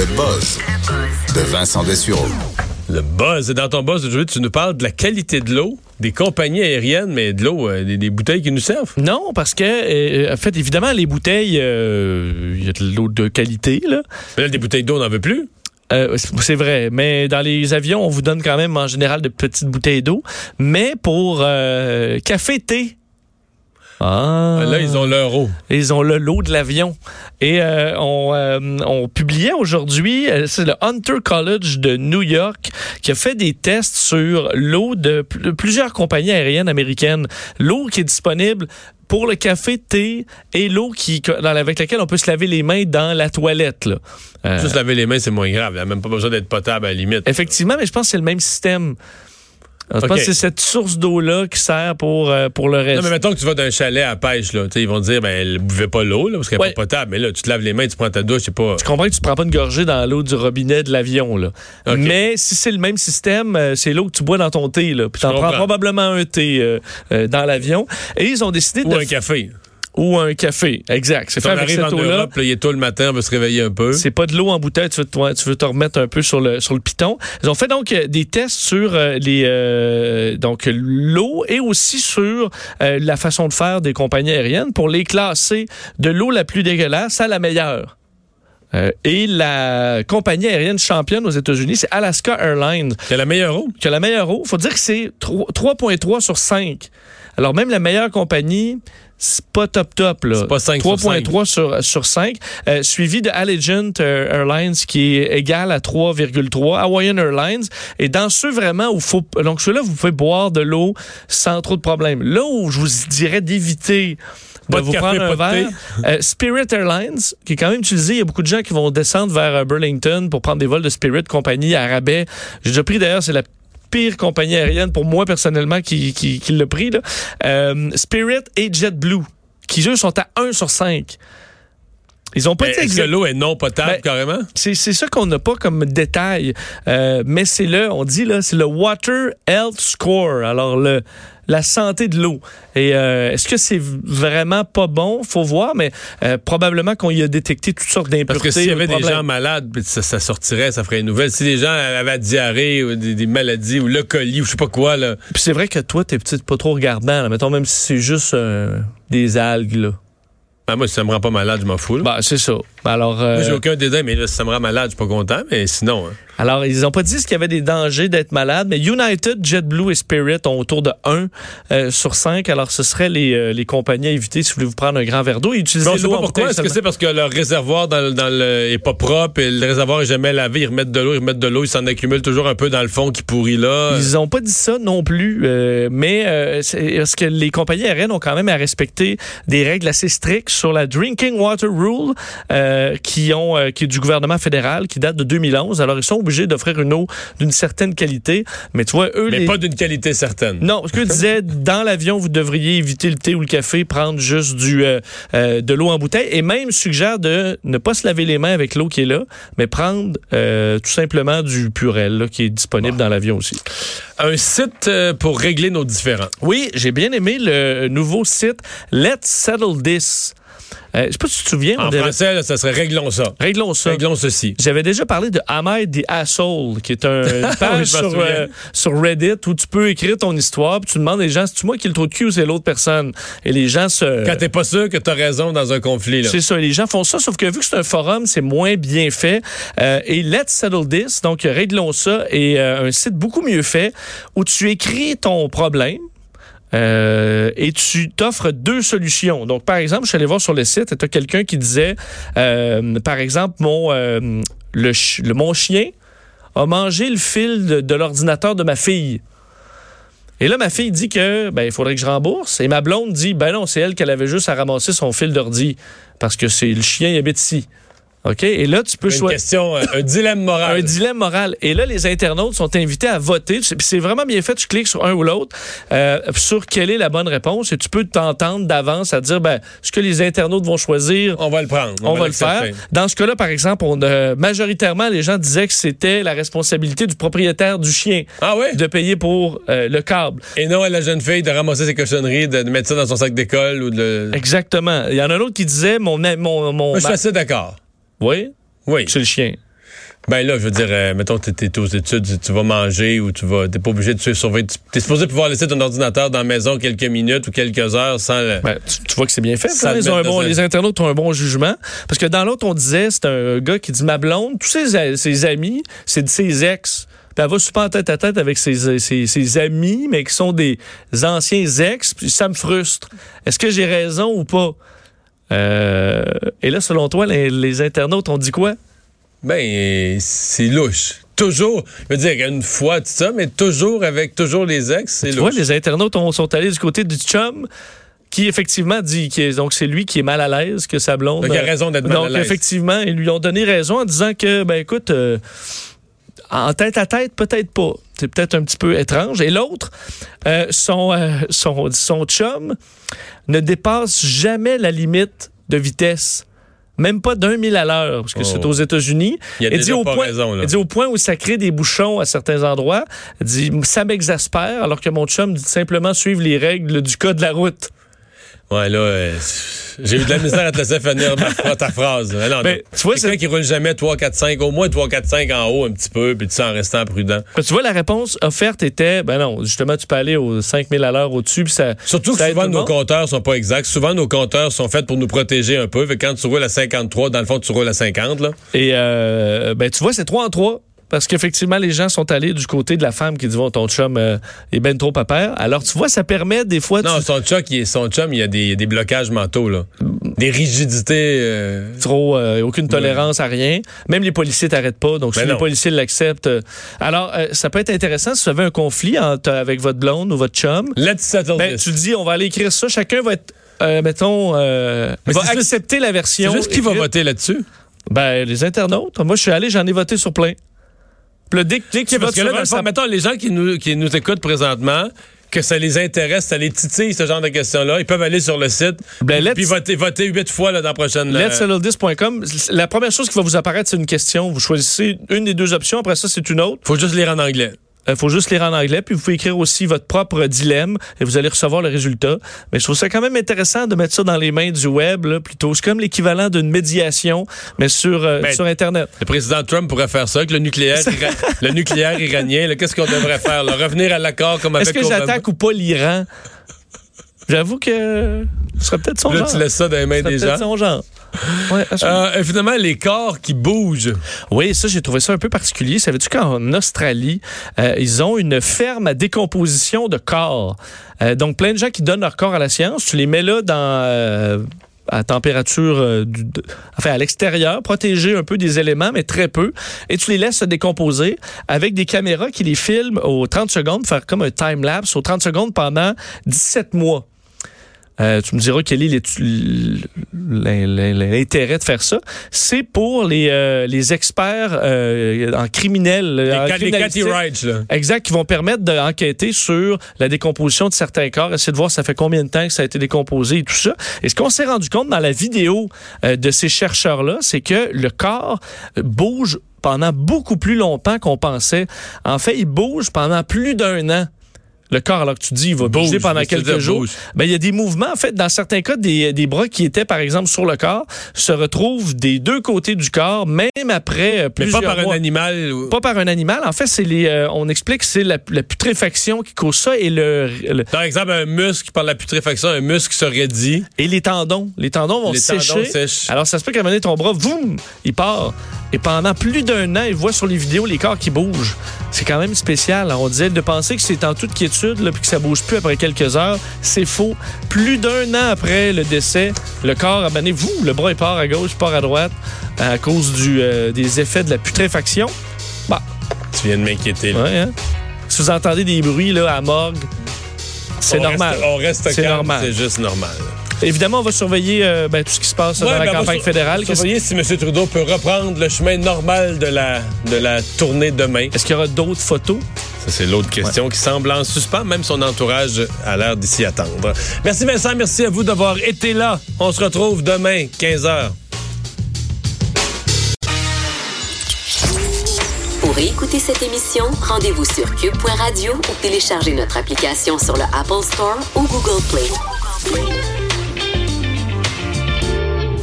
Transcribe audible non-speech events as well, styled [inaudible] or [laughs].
Le buzz de Vincent Dessureau. Le buzz. Et dans ton buzz aujourd'hui, tu nous parles de la qualité de l'eau, des compagnies aériennes, mais de l'eau, euh, des, des bouteilles qui nous servent. Non, parce que, euh, en fait, évidemment, les bouteilles, euh, il y a de l'eau de qualité, là. Mais là, des bouteilles d'eau, on n'en veut plus. Euh, c'est c'est vrai, mais dans les avions, on vous donne quand même en général de petites bouteilles d'eau. Mais pour euh, café, thé, ah. Là, ils ont leur eau. Ils ont le lot de l'avion. Et euh, on, euh, on publiait aujourd'hui, euh, c'est le Hunter College de New York qui a fait des tests sur l'eau de, pl- de plusieurs compagnies aériennes américaines. L'eau qui est disponible pour le café, thé et l'eau qui dans, avec laquelle on peut se laver les mains dans la toilette. Là. Euh, Juste laver les mains, c'est moins grave. Il n'y a même pas besoin d'être potable à la limite. Effectivement, mais je pense que c'est le même système. Je pense que c'est cette source d'eau-là qui sert pour, euh, pour le reste. Non, mais mettons que tu vas d'un chalet à pêche, là. Ils vont te dire, ben, elle buvait pas l'eau, là, parce qu'elle n'est Ouais. pas potable. Mais là, tu te laves les mains, tu prends ta douche, c'est pas. Tu comprends que tu ne prends pas une gorgée dans l'eau du robinet de l'avion, là. Mais si c'est le même système, euh, c'est l'eau que tu bois dans ton thé, là. Puis t'en prends probablement un thé euh, euh, dans l'avion. Et ils ont décidé Ou de... un café. Ou un café. Exact. C'est fait on avec arrive cette en eau-là. Europe, là, il est tôt le matin, on veut se réveiller un peu. C'est pas de l'eau en bouteille, tu veux, te, tu veux te remettre un peu sur le, sur le piton. Ils ont fait donc euh, des tests sur euh, les euh, donc l'eau et aussi sur euh, la façon de faire des compagnies aériennes pour les classer de l'eau la plus dégueulasse à la meilleure. Euh, et la compagnie aérienne championne aux États-Unis, c'est Alaska Airlines, C'est la meilleure eau. qui a la meilleure eau. faut dire que c'est 3 3.3 sur 5. Alors même la meilleure compagnie, c'est pas top top. là. C'est pas 5 sur 3.3 sur, sur 5. Euh, suivi de Allegiant euh, Airlines qui est égal à 3,3. Hawaiian Airlines. Et dans ceux vraiment où faut... Donc ceux-là, vous pouvez boire de l'eau sans trop de problèmes. Là où je vous dirais d'éviter de Pas de vous café, prendre un verre. Euh, Spirit Airlines, qui est quand même utilisé. Il y a beaucoup de gens qui vont descendre vers Burlington pour prendre des vols de Spirit, compagnie à rabais. J'ai déjà pris d'ailleurs, c'est la pire compagnie aérienne pour moi personnellement qui, qui, qui l'a pris. Euh, Spirit et JetBlue, qui eux sont à 1 sur 5. Ils ont pas Est-ce que l'eau est non potable, Ben, carrément? c'est c'est ça qu'on n'a pas comme détail, Euh, mais c'est le, on dit là, c'est le Water Health Score. Alors le la santé de l'eau. Et euh, est-ce que c'est vraiment pas bon? Faut voir, mais euh, probablement qu'on y a détecté toutes sortes Parce d'impuretés. que s'il y avait des gens malades, ça, ça sortirait, ça ferait une nouvelle. Si les gens avaient la diarrhée ou des, des maladies ou le colis ou je sais pas quoi, là. Puis c'est vrai que toi, t'es peut-être pas trop regardant. Là. Mettons même si c'est juste euh, des algues là. Ben, moi, si ça me rend pas malade, je m'en fous. Bah c'est ça. Alors. euh, Moi, j'ai aucun dédain, mais là, si ça me rend malade, je suis pas content. Mais sinon, hein. Alors, ils n'ont pas dit qu'il y avait des dangers d'être malade, mais United, JetBlue et Spirit ont autour de 1 euh, sur 5. Alors, ce seraient les, euh, les compagnies à éviter si vous voulez vous prendre un grand verre d'eau et utiliser l'eau pourquoi. Est-ce que c'est parce que leur réservoir dans, dans le, est pas propre et le réservoir est jamais lavé? Ils remettent de l'eau, ils remettent de l'eau, ils s'en accumulent toujours un peu dans le fond qui pourrit là. Ils n'ont pas dit ça non plus, euh, mais euh, est-ce que les compagnies aériennes ont quand même à respecter des règles assez strictes sur la Drinking Water Rule euh, qui ont euh, qui est du gouvernement fédéral, qui date de 2011. Alors, ils sont obligés d'offrir une eau d'une certaine qualité, mais tu vois, eux... mais les- pas d'une qualité certaine. Non, ce que disait dans l'avion, vous devriez éviter le thé ou le café, prendre juste du euh, euh, de l'eau en bouteille et même suggère de ne pas se laver les mains avec l'eau qui est là, mais prendre euh, tout simplement du purel là, qui est disponible dans l'avion aussi. Un site pour régler nos différends. Oui, j'ai bien aimé le nouveau site Let's Settle This. Euh, je sais pas si tu te souviens, on En devait- français, là, ça serait réglons ça. réglons ça. Réglons ceci. J'avais déjà parlé de I the Asshole, qui est un, une [laughs] Oui, page sur, euh, sur Reddit où tu peux écrire ton histoire, puis tu demandes les gens, c'est-tu moi qui le trou de cul ou c'est l'autre personne? Et les gens se... Quand t'es pas sûr que t'as raison dans un conflit, là. C'est ça, les gens font ça, sauf que vu que c'est un forum, c'est moins bien fait. Euh, et Let's Settle This, donc réglons ça, est euh, un site beaucoup mieux fait où tu écris ton problème. Euh, et tu t'offres deux solutions. Donc, par exemple, je suis allé voir sur le site, tu as quelqu'un qui disait, euh, par exemple, mon, euh, le, mon chien a mangé le fil de, de l'ordinateur de ma fille. Et là, ma fille dit que ben il faudrait que je rembourse. Et ma blonde dit ben non, c'est elle qu'elle avait juste à ramasser son fil d'ordi parce que c'est le chien il habite ici. OK? Et là, tu peux Une choisir question, euh, un dilemme moral. un dilemme moral. Et là, les internautes sont invités à voter. Puis c'est vraiment bien fait. Tu cliques sur un ou l'autre euh, sur quelle est la bonne réponse et tu peux t'entendre d'avance à dire ben, ce que les internautes vont choisir. On va le prendre. On, va, le faire. Dans ce cas-là, par exemple, on, euh, majoritairement, les gens disaient que c'était la responsabilité du propriétaire du chien Ah ouais? de payer pour euh, le câble. Et non à la jeune fille de ramasser ses cochonneries, de, mettre ça dans son sac d'école ou de. Exactement. Il y en a un autre qui disait mon... mon, mon je suis assez d'accord. Oui, Oui. c'est le chien. Ben là, je veux dire, euh, mettons tu es aux études, tu- vas manger ou tu vas. T'es pas obligé de surveiller. Tu es supposé pouvoir laisser ton ordinateur dans la maison quelques minutes ou quelques heures sans le. Ben, tu, tu vois que c'est bien fait. Ça te ils ont met un bon- dans un- Les internautes ont un bon jugement. Parce que dans l'autre, on disait, c'est un gars qui dit ma blonde, tous ses, ses amis, c'est de ses ex. Puis elle va super en tête à tête avec ses, ses- ses amis, mais qui sont des anciens ex. Puis ça me frustre. Est-ce que j'ai raison ou pas? Euh, et là, selon toi, les, les internautes ont dit quoi? Ben, c'est louche. Toujours. Je veux dire, une fois, tout ça, mais toujours avec toujours les ex, c'est Tu vois, les internautes ont- sont allés du côté du chum qui effectivement dit que donc c'est lui qui est mal à l'aise que sa blonde. Donc, il a raison d'être mal Donc à l'aise. effectivement, ils lui ont donné raison en disant que ben écoute euh, en tête à tête peut-être pas. C'est peut-être un petit peu étrange. Et l'autre, euh, son, euh, son son chum ne dépasse jamais la limite de vitesse. Même pas d'un mille à l'heure, parce que Oh. c'est aux États-Unis. Il dit au pas point, raison, là. dit au point où ça crée des bouchons à certains endroits. Elle dit ça m'exaspère, alors que mon chum dit simplement suivre les règles du code de la route. Ouais, là, euh, j'ai eu de la misère à te laisser finir ma- ta phrase. Mais non, Ben, t'as- tu vois, c'est- qui roule jamais 3, 4, 5, au moins 3, 4, 5 en haut un petit peu, puis tu sais, en restant prudent. Ben, Tu vois, la réponse offerte était, ben non, justement, tu peux aller aux 5000 à l'heure au-dessus, puis ça. Surtout que ça souvent, nos compteurs sont pas exacts. Souvent, nos compteurs sont faits pour nous protéger un peu. Fait que quand tu roules à 53, dans le fond, tu roules à 50, là. Et, euh, ben, tu vois, c'est 3 en 3. Parce qu'effectivement, les gens sont allés du côté de la femme qui dit, bon, ton chum euh, est ben trop papa. Alors, tu vois, ça permet des fois. Non, tu- son, chum, il, est- son chum, il y a des, des blocages mentaux, là. Des rigidités. euh, trop, euh, aucune tolérance à rien. Même les policiers t'arrêtent pas. Donc, si Ben les non. policiers l'acceptent. alors, ça peut être intéressant si vous avez un conflit entre- avec votre blonde ou votre chum. Let's settle Ben, this. tu dis, on va aller écrire ça. Chacun va être, mettons, va c'est juste- accepter la C'est version. juste qui va voter là-dessus? Ben, les internautes. Moi, je suis allé, j'en ai voté sur plein. Puis dès, que- dès que tu Parce que là, dans le fond, ça- mettons, les gens qui nous, qui nous écoutent présentement, que ça les intéresse, ça les titille, ce genre de questions-là, ils peuvent aller sur le site, Ben, let's- puis voter, voter huit fois là, dans la prochaine... euh, let'ssettlethis.com. La première chose qui va vous apparaître, c'est une question. Vous choisissez une des deux options. Après ça, c'est une autre. faut juste lire en anglais. Il faut juste lire en anglais, puis vous pouvez écrire aussi votre propre dilemme et vous allez recevoir le résultat. Mais je trouve ça quand même intéressant de mettre ça dans les mains du web, là, plutôt. C'est comme l'équivalent d'une médiation, mais sur, euh, Ben, sur Internet. Le président Trump pourrait faire ça avec le nucléaire, ira- le nucléaire iranien. Qu'est-ce qu'on devrait faire? là? Revenir à l'accord comme avec Est-ce que j'attaque ou pas l'Iran? J'avoue que ce serait peut-être son Là, genre. tu laisses ça dans les mains des gens. son genre. [laughs] Ouais, absolument. Euh, finalement, les corps qui bougent. Oui, ça, j'ai trouvé ça un peu particulier. Savais-tu qu'en Australie, euh, ils ont une ferme à décomposition de corps? Euh, donc, plein de gens qui donnent leur corps à la science, tu les mets là dans... euh, à température, euh, du- de- enfin à l'extérieur, protégés un peu des éléments, mais très peu, et tu les laisses se décomposer avec des caméras qui les filment aux 30 secondes, faire comme un time-lapse aux 30 secondes pendant 17 mois. Euh, tu me diras quel est l'intérêt de faire ça. C'est pour les, euh, les experts euh, en criminels. Les, en les Cathy. Wright, là. Exact, qui vont permettre d'enquêter sur la décomposition de certains corps, essayer de voir ça fait combien de temps que ça a été décomposé et tout ça. Et ce qu'on s'est rendu compte dans la vidéo euh, de ces chercheurs-là, c'est que le corps bouge pendant beaucoup plus longtemps qu'on pensait. En fait, il bouge pendant plus d'un an. Le corps, alors que tu dis, il va bouger Bouge, pendant quelques jours. Ben, il y a des mouvements, en fait, dans certains cas, des, des bras qui étaient, par exemple, sur le corps, se retrouvent des deux côtés du corps, même après euh, Mais plusieurs pas par un animal. Pas par un animal. En fait, c'est les. euh, on explique que c'est la, la putréfaction qui cause ça et le, le- Par exemple, un muscle, par la putréfaction, un muscle se raidit. et les tendons. Les tendons vont Les sécher. tendons sèchent. Alors, ça se peut qu'à un moment donné, ton bras, boum, il part. Et pendant plus d'un an, il voit sur les vidéos les corps qui bougent. C'est quand même spécial. Alors, on disait de penser que c'est en toute quiétude, là, puis que ça bouge plus après quelques heures. C'est faux. Plus d'un an après le décès, le corps, a donné, vous, le bras, il part à gauche, il part à droite, à cause du, euh, des effets de la putréfaction. Bah, Tu viens de m'inquiéter. Ouais, hein? Si vous entendez des bruits là, à morgue, c'est normal. reste- on reste C'est calme, normal. c'est juste normal. Évidemment, on va surveiller euh, ben, tout ce qui se passe Ouais, dans la ben, on va campagne sur- fédérale. Surveiller si M. Trudeau peut reprendre le chemin normal de la, de la tournée demain. Est-ce qu'il y aura d'autres photos? Ça, c'est l'autre question qui semble en suspens. Même son entourage a l'air d'ici attendre. Merci Vincent, merci à vous d'avoir été là. On se retrouve demain, 15h. Pour écouter cette émission, rendez-vous sur cube.radio ou téléchargez notre application sur le Apple Store ou Google Play.